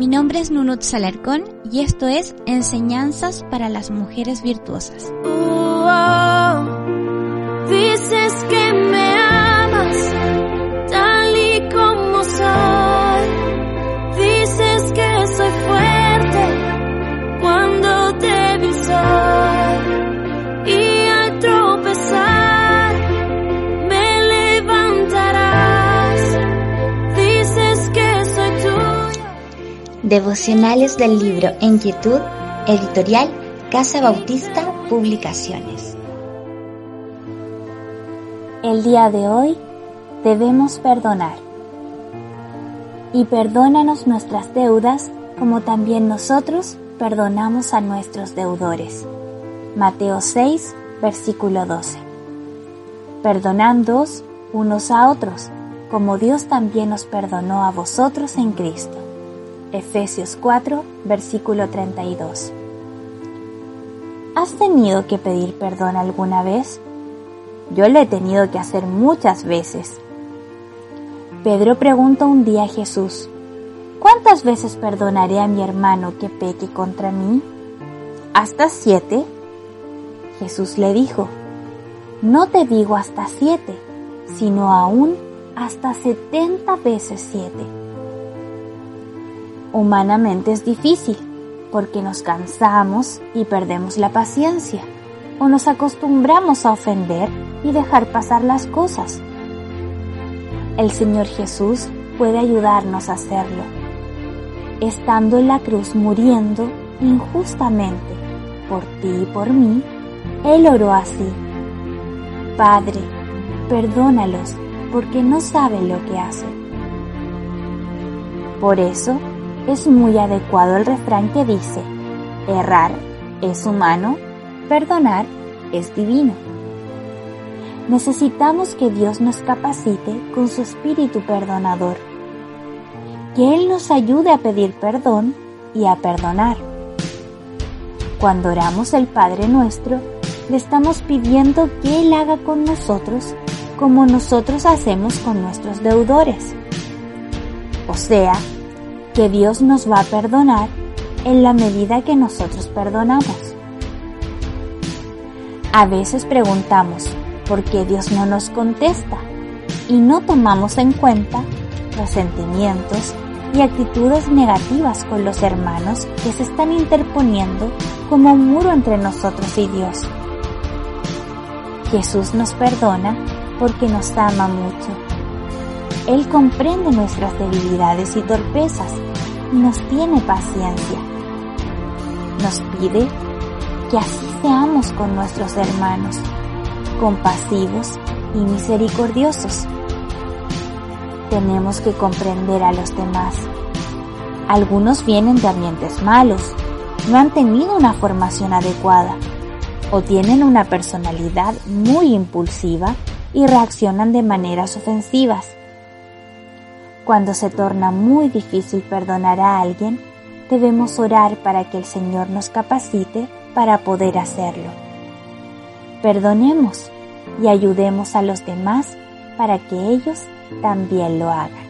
Mi nombre es Nunut Salarcón y esto es Enseñanzas para las Mujeres Virtuosas. que me Devocionales del libro Inquietud, editorial Casa Bautista Publicaciones. El día de hoy debemos perdonar. Y perdónanos nuestras deudas como también nosotros perdonamos a nuestros deudores. Mateo 6, versículo 12. Perdonándoos unos a otros, como Dios también os perdonó a vosotros en Cristo. Efesios 4, versículo 32. ¿Has tenido que pedir perdón alguna vez? Yo lo he tenido que hacer muchas veces. Pedro pregunta un día a Jesús, ¿cuántas veces perdonaré a mi hermano que peque contra mí? ¿Hasta siete? Jesús le dijo, no te digo hasta siete, sino aún hasta setenta veces siete. Humanamente es difícil, porque nos cansamos y perdemos la paciencia, o nos acostumbramos a ofender y dejar pasar las cosas. El Señor Jesús puede ayudarnos a hacerlo. Estando en la cruz muriendo injustamente por ti y por mí, Él oró así. Padre, perdónalos porque no saben lo que hacen. Por eso es muy adecuado el refrán que dice, errar es humano, perdonar es divino. Necesitamos que Dios nos capacite con su espíritu perdonador, que Él nos ayude a pedir perdón y a perdonar. Cuando oramos el Padre nuestro, le estamos pidiendo que Él haga con nosotros como nosotros hacemos con nuestros deudores. O sea, que Dios nos va a perdonar en la medida que nosotros perdonamos. A veces preguntamos por qué Dios no nos contesta y no tomamos en cuenta los sentimientos y actitudes negativas con los hermanos que se están interponiendo como un muro entre nosotros y Dios. Jesús nos perdona porque nos ama mucho. Él comprende nuestras debilidades y torpezas y nos tiene paciencia. Nos pide que así seamos con nuestros hermanos, compasivos y misericordiosos. Tenemos que comprender a los demás. Algunos vienen de ambientes malos, no han tenido una formación adecuada o tienen una personalidad muy impulsiva y reaccionan de maneras ofensivas. Cuando se torna muy difícil perdonar a alguien, debemos orar para que el Señor nos capacite para poder hacerlo. Perdonemos y ayudemos a los demás para que ellos también lo hagan.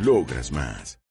Logras más.